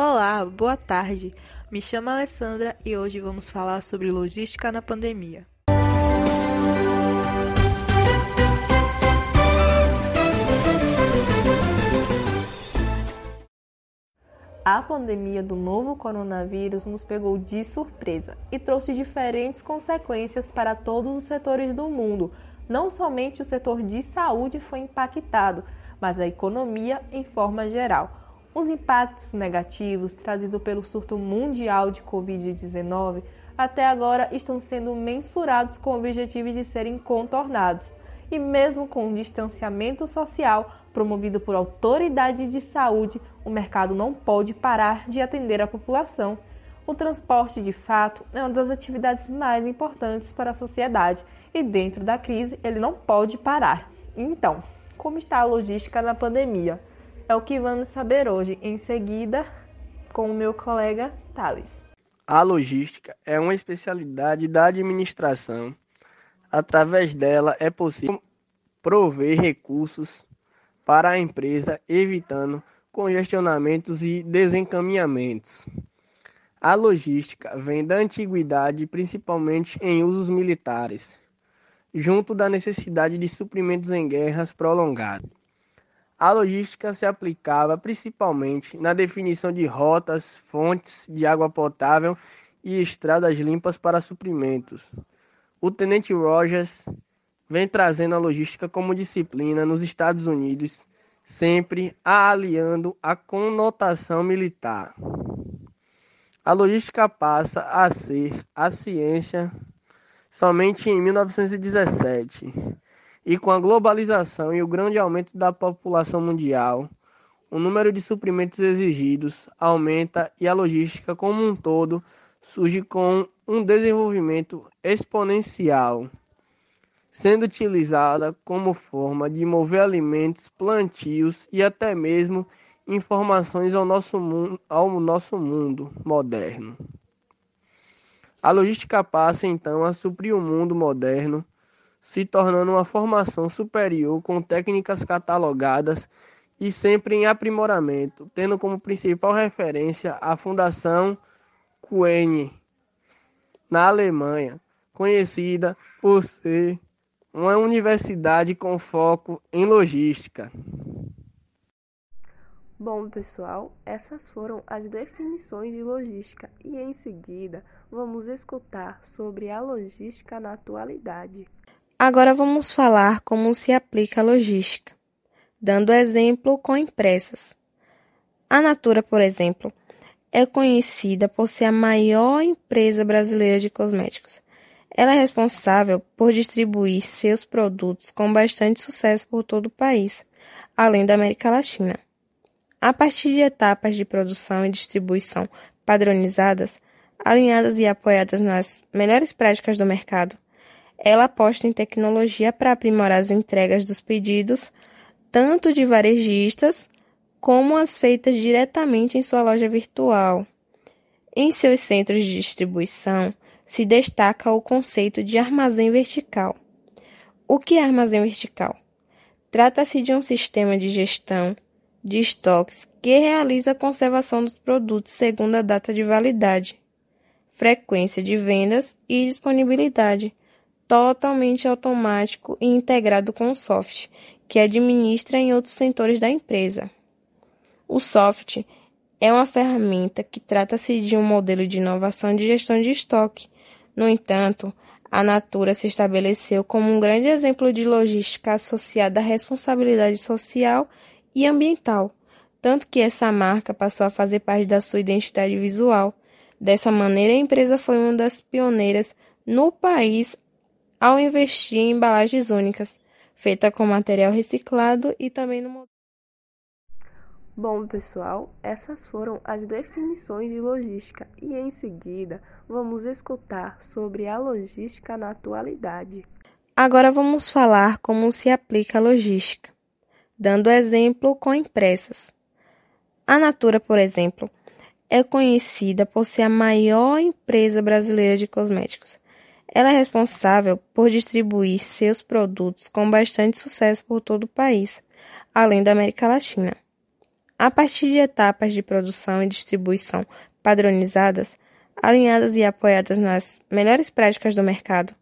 Olá, boa tarde. Me chamo Alessandra e hoje vamos falar sobre logística na pandemia. A pandemia do novo coronavírus nos pegou de surpresa e trouxe diferentes consequências para todos os setores do mundo. Não somente o setor de saúde foi impactado, mas a economia em forma geral. Os impactos negativos trazidos pelo surto mundial de Covid-19 até agora estão sendo mensurados com o objetivo de serem contornados. E mesmo com o distanciamento social promovido por autoridades de saúde, o mercado não pode parar de atender a população. O transporte, de fato, é uma das atividades mais importantes para a sociedade e, dentro da crise, ele não pode parar. Então, como está a logística na pandemia? É o que vamos saber hoje, em seguida, com o meu colega Thales. A logística é uma especialidade da administração. Através dela é possível prover recursos para a empresa, evitando congestionamentos e desencaminhamentos. A logística vem da antiguidade, principalmente em usos militares, junto da necessidade de suprimentos em guerras prolongadas. A logística se aplicava principalmente na definição de rotas, fontes de água potável e estradas limpas para suprimentos. O tenente Rogers vem trazendo a logística como disciplina nos Estados Unidos, sempre a aliando a conotação militar. A logística passa a ser a ciência somente em 1917 e com a globalização e o grande aumento da população mundial, o número de suprimentos exigidos aumenta e a logística como um todo surge com um desenvolvimento exponencial, sendo utilizada como forma de mover alimentos, plantios e até mesmo informações ao nosso mundo, ao nosso mundo moderno. A logística passa então a suprir o mundo moderno se tornando uma formação superior com técnicas catalogadas e sempre em aprimoramento, tendo como principal referência a Fundação Kuehne, na Alemanha, conhecida por ser uma universidade com foco em logística. Bom, pessoal, essas foram as definições de logística e em seguida vamos escutar sobre a logística na atualidade. Agora vamos falar como se aplica a logística, dando exemplo com impressas. A Natura, por exemplo, é conhecida por ser a maior empresa brasileira de cosméticos. Ela é responsável por distribuir seus produtos com bastante sucesso por todo o país, além da América Latina. A partir de etapas de produção e distribuição padronizadas, alinhadas e apoiadas nas melhores práticas do mercado, ela aposta em tecnologia para aprimorar as entregas dos pedidos, tanto de varejistas como as feitas diretamente em sua loja virtual. Em seus centros de distribuição, se destaca o conceito de armazém vertical. O que é armazém vertical? Trata-se de um sistema de gestão de estoques que realiza a conservação dos produtos segundo a data de validade, frequência de vendas e disponibilidade, totalmente automático e integrado com o software, que administra em outros setores da empresa. O software é uma ferramenta que trata-se de um modelo de inovação de gestão de estoque. No entanto, a Natura se estabeleceu como um grande exemplo de logística associada à responsabilidade social e ambiental, tanto que essa marca passou a fazer parte da sua identidade visual. Dessa maneira, a empresa foi uma das pioneiras no país ao investir em embalagens únicas, feita com material reciclado e também no Bom, pessoal, essas foram as definições de logística e em seguida vamos escutar sobre a logística na atualidade. Agora vamos falar como se aplica a logística, dando exemplo com impressas. A Natura, por exemplo, é conhecida por ser a maior empresa brasileira de cosméticos ela é responsável por distribuir seus produtos com bastante sucesso por todo o país, além da América Latina. A partir de etapas de produção e distribuição padronizadas, alinhadas e apoiadas nas melhores práticas do mercado,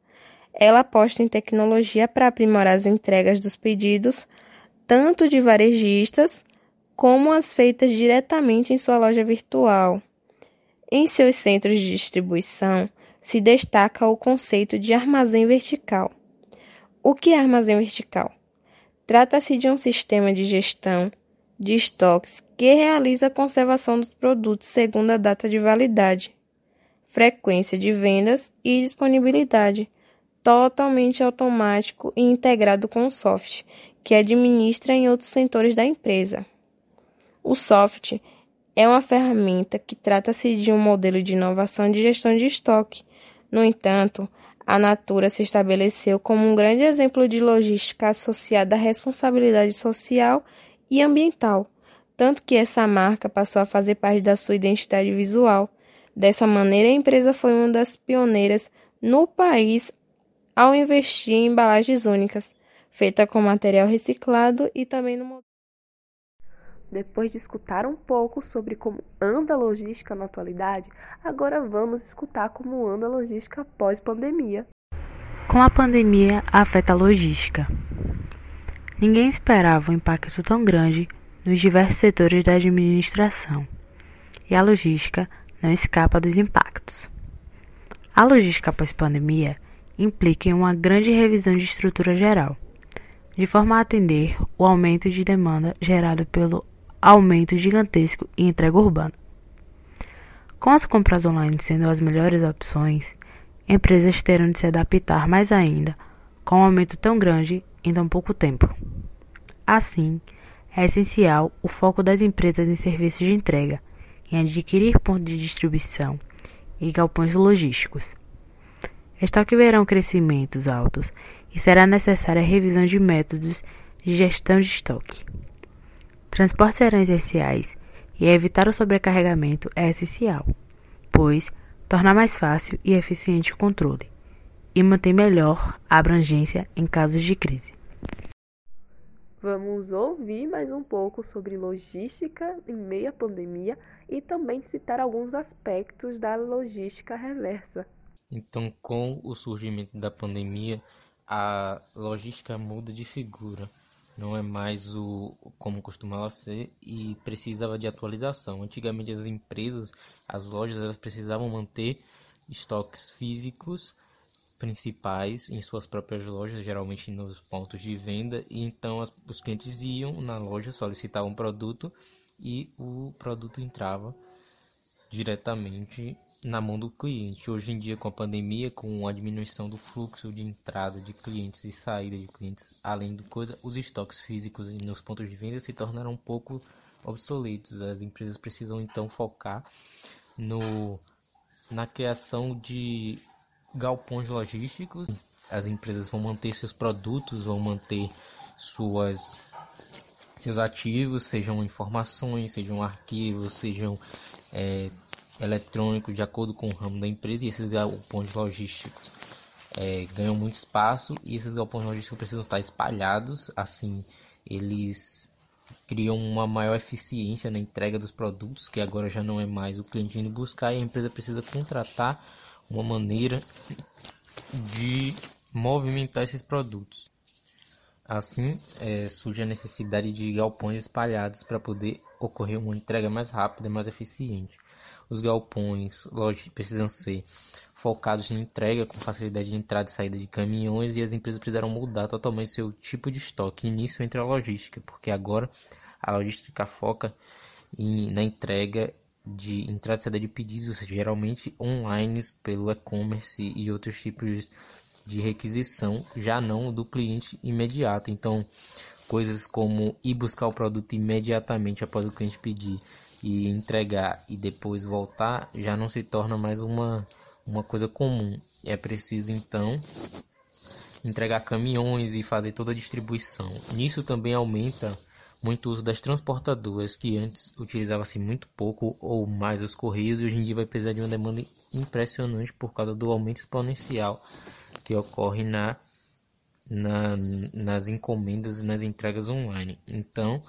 ela aposta em tecnologia para aprimorar as entregas dos pedidos, tanto de varejistas como as feitas diretamente em sua loja virtual. Em seus centros de distribuição, se destaca o conceito de armazém vertical. O que é armazém vertical? Trata-se de um sistema de gestão de estoques que realiza a conservação dos produtos segundo a data de validade, frequência de vendas e disponibilidade, totalmente automático e integrado com o software, que administra em outros setores da empresa. O software é uma ferramenta que trata-se de um modelo de inovação de gestão de estoque. No entanto, a Natura se estabeleceu como um grande exemplo de logística associada à responsabilidade social e ambiental, tanto que essa marca passou a fazer parte da sua identidade visual. Dessa maneira, a empresa foi uma das pioneiras no país ao investir em embalagens únicas, feita com material reciclado e também no depois de escutar um pouco sobre como anda a logística na atualidade, agora vamos escutar como anda a logística pós-pandemia. Como a pandemia afeta a logística? Ninguém esperava um impacto tão grande nos diversos setores da administração, e a logística não escapa dos impactos. A logística pós-pandemia implica em uma grande revisão de estrutura geral, de forma a atender o aumento de demanda gerado pelo aumento gigantesco em entrega urbana. Com as compras online sendo as melhores opções, empresas terão de se adaptar mais ainda com um aumento tão grande em tão pouco tempo. Assim, é essencial o foco das empresas em serviços de entrega, em adquirir pontos de distribuição e galpões logísticos Estoque verão crescimentos altos e será necessária a revisão de métodos de gestão de estoque. Transportes serão essenciais e evitar o sobrecarregamento é essencial, pois torna mais fácil e eficiente o controle e mantém melhor a abrangência em casos de crise. Vamos ouvir mais um pouco sobre logística em meio à pandemia e também citar alguns aspectos da logística reversa. Então, com o surgimento da pandemia, a logística muda de figura. Não é mais o como costumava ser e precisava de atualização. Antigamente as empresas, as lojas, elas precisavam manter estoques físicos principais em suas próprias lojas, geralmente nos pontos de venda, e então as, os clientes iam na loja, solicitavam um produto e o produto entrava diretamente na mão do cliente. Hoje em dia, com a pandemia, com a diminuição do fluxo de entrada de clientes e saída de clientes, além do coisa, os estoques físicos nos pontos de venda se tornaram um pouco obsoletos. As empresas precisam então focar no na criação de galpões logísticos. As empresas vão manter seus produtos, vão manter suas seus ativos, sejam informações, sejam arquivos, sejam é, eletrônicos de acordo com o ramo da empresa e esses galpões logísticos é, ganham muito espaço e esses galpões logísticos precisam estar espalhados, assim eles criam uma maior eficiência na entrega dos produtos, que agora já não é mais o cliente indo buscar e a empresa precisa contratar uma maneira de movimentar esses produtos. Assim, é, surge a necessidade de galpões espalhados para poder ocorrer uma entrega mais rápida e mais eficiente. Os galpões lógico, precisam ser focados em entrega com facilidade de entrada e saída de caminhões e as empresas precisaram mudar totalmente seu tipo de estoque. E nisso entra a logística, porque agora a logística foca em, na entrega de entrada e saída de pedidos, geralmente online pelo e-commerce e outros tipos de requisição, já não do cliente imediato. Então, coisas como ir buscar o produto imediatamente após o cliente pedir e entregar e depois voltar já não se torna mais uma, uma coisa comum. É preciso então entregar caminhões e fazer toda a distribuição. Nisso também aumenta muito o uso das transportadoras, que antes utilizava-se muito pouco ou mais os correios, e hoje em dia vai precisar de uma demanda impressionante por causa do aumento exponencial que ocorre na, na nas encomendas e nas entregas online. Então,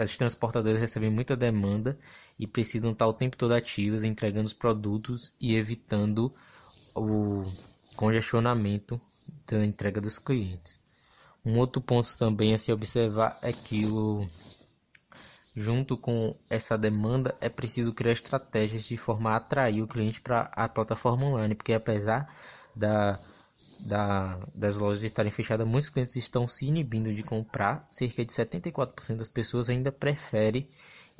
as transportadoras recebem muita demanda e precisam estar o tempo todo ativas, entregando os produtos e evitando o congestionamento da entrega dos clientes. Um outro ponto também a se observar é que o, junto com essa demanda é preciso criar estratégias de forma a atrair o cliente para a plataforma online, porque apesar da, da, das lojas estarem fechadas, muitos clientes estão se inibindo de comprar. Cerca de 74% das pessoas ainda preferem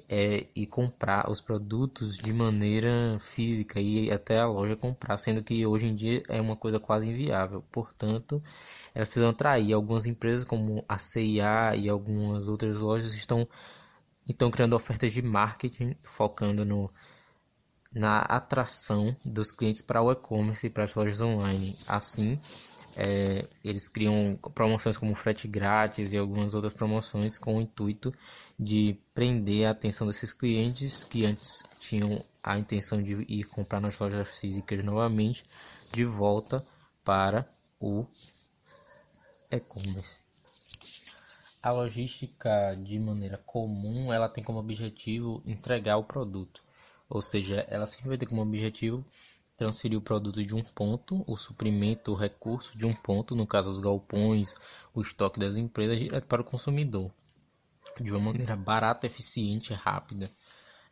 é, e comprar os produtos de maneira física e até a loja comprar, sendo que hoje em dia é uma coisa quase inviável. Portanto, elas precisam atrair. Algumas empresas como a CIA e algumas outras lojas estão então criando ofertas de marketing focando no na atração dos clientes para o e-commerce e para as lojas online. Assim, é, eles criam promoções como frete grátis e algumas outras promoções com o intuito de prender a atenção desses clientes que antes tinham a intenção de ir comprar nas lojas físicas novamente, de volta para o e-commerce. A logística de maneira comum, ela tem como objetivo entregar o produto, ou seja, ela sempre vai ter como objetivo transferir o produto de um ponto, o suprimento, o recurso de um ponto, no caso os galpões, o estoque das empresas, direto para o consumidor, de uma maneira barata, eficiente, rápida.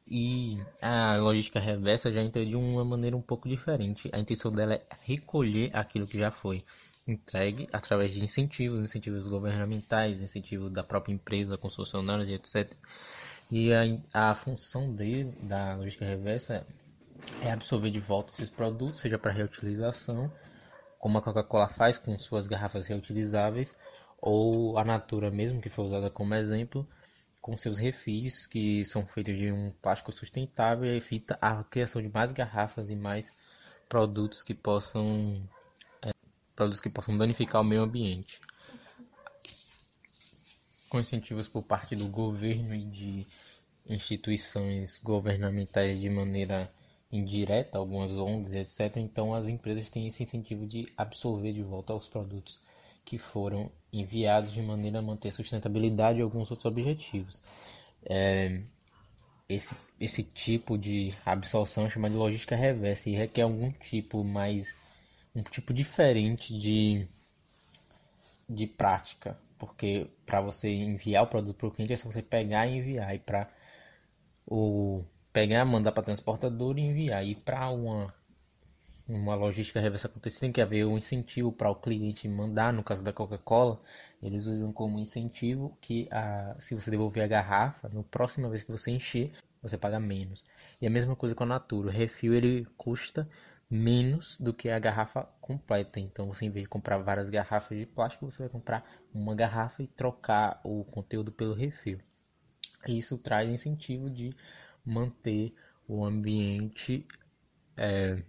E a logística reversa já entra de uma maneira um pouco diferente. A intenção dela é recolher aquilo que já foi entregue através de incentivos, incentivos governamentais, incentivos da própria empresa com funcionários e etc. E a, a função dele, da logística reversa é absorver de volta esses produtos, seja para reutilização, como a Coca-Cola faz com suas garrafas reutilizáveis, ou a Natura mesmo, que foi usada como exemplo, com seus refis, que são feitos de um plástico sustentável e evita a criação de mais garrafas e mais produtos que possam é, produtos que possam danificar o meio ambiente. Com incentivos por parte do governo e de instituições governamentais de maneira indireta, algumas ONGs, etc. Então as empresas têm esse incentivo de absorver de volta os produtos que foram enviados de maneira a manter a sustentabilidade e alguns outros objetivos. É, esse, esse tipo de absorção é chamado de logística reversa e requer algum tipo mais um tipo diferente de, de prática, porque para você enviar o produto para o cliente é só você pegar e enviar e para o pegar, mandar para transportador e enviar. E para uma uma logística reversa acontecer, tem que haver um incentivo para o cliente mandar. No caso da Coca-Cola, eles usam como incentivo que a, se você devolver a garrafa, na próxima vez que você encher, você paga menos. E a mesma coisa com a Natura. O refil ele custa menos do que a garrafa completa. Então, você em vez de comprar várias garrafas de plástico, você vai comprar uma garrafa e trocar o conteúdo pelo refil. Isso traz incentivo de manter o ambiente é,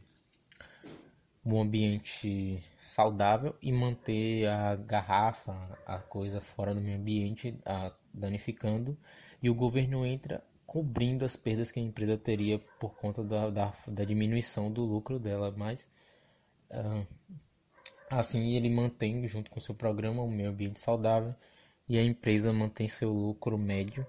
um ambiente saudável e manter a garrafa, a coisa fora do meio ambiente, a, danificando, e o governo entra cobrindo as perdas que a empresa teria por conta da, da, da diminuição do lucro dela, mas uh, assim ele mantém junto com seu programa o meio ambiente saudável e a empresa mantém seu lucro médio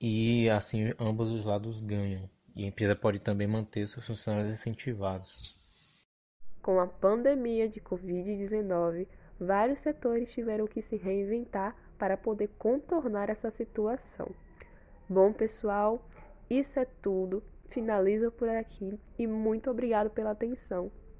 e assim ambos os lados ganham. E a empresa pode também manter seus funcionários incentivados. Com a pandemia de Covid-19, vários setores tiveram que se reinventar para poder contornar essa situação. Bom, pessoal, isso é tudo. Finalizo por aqui e muito obrigado pela atenção.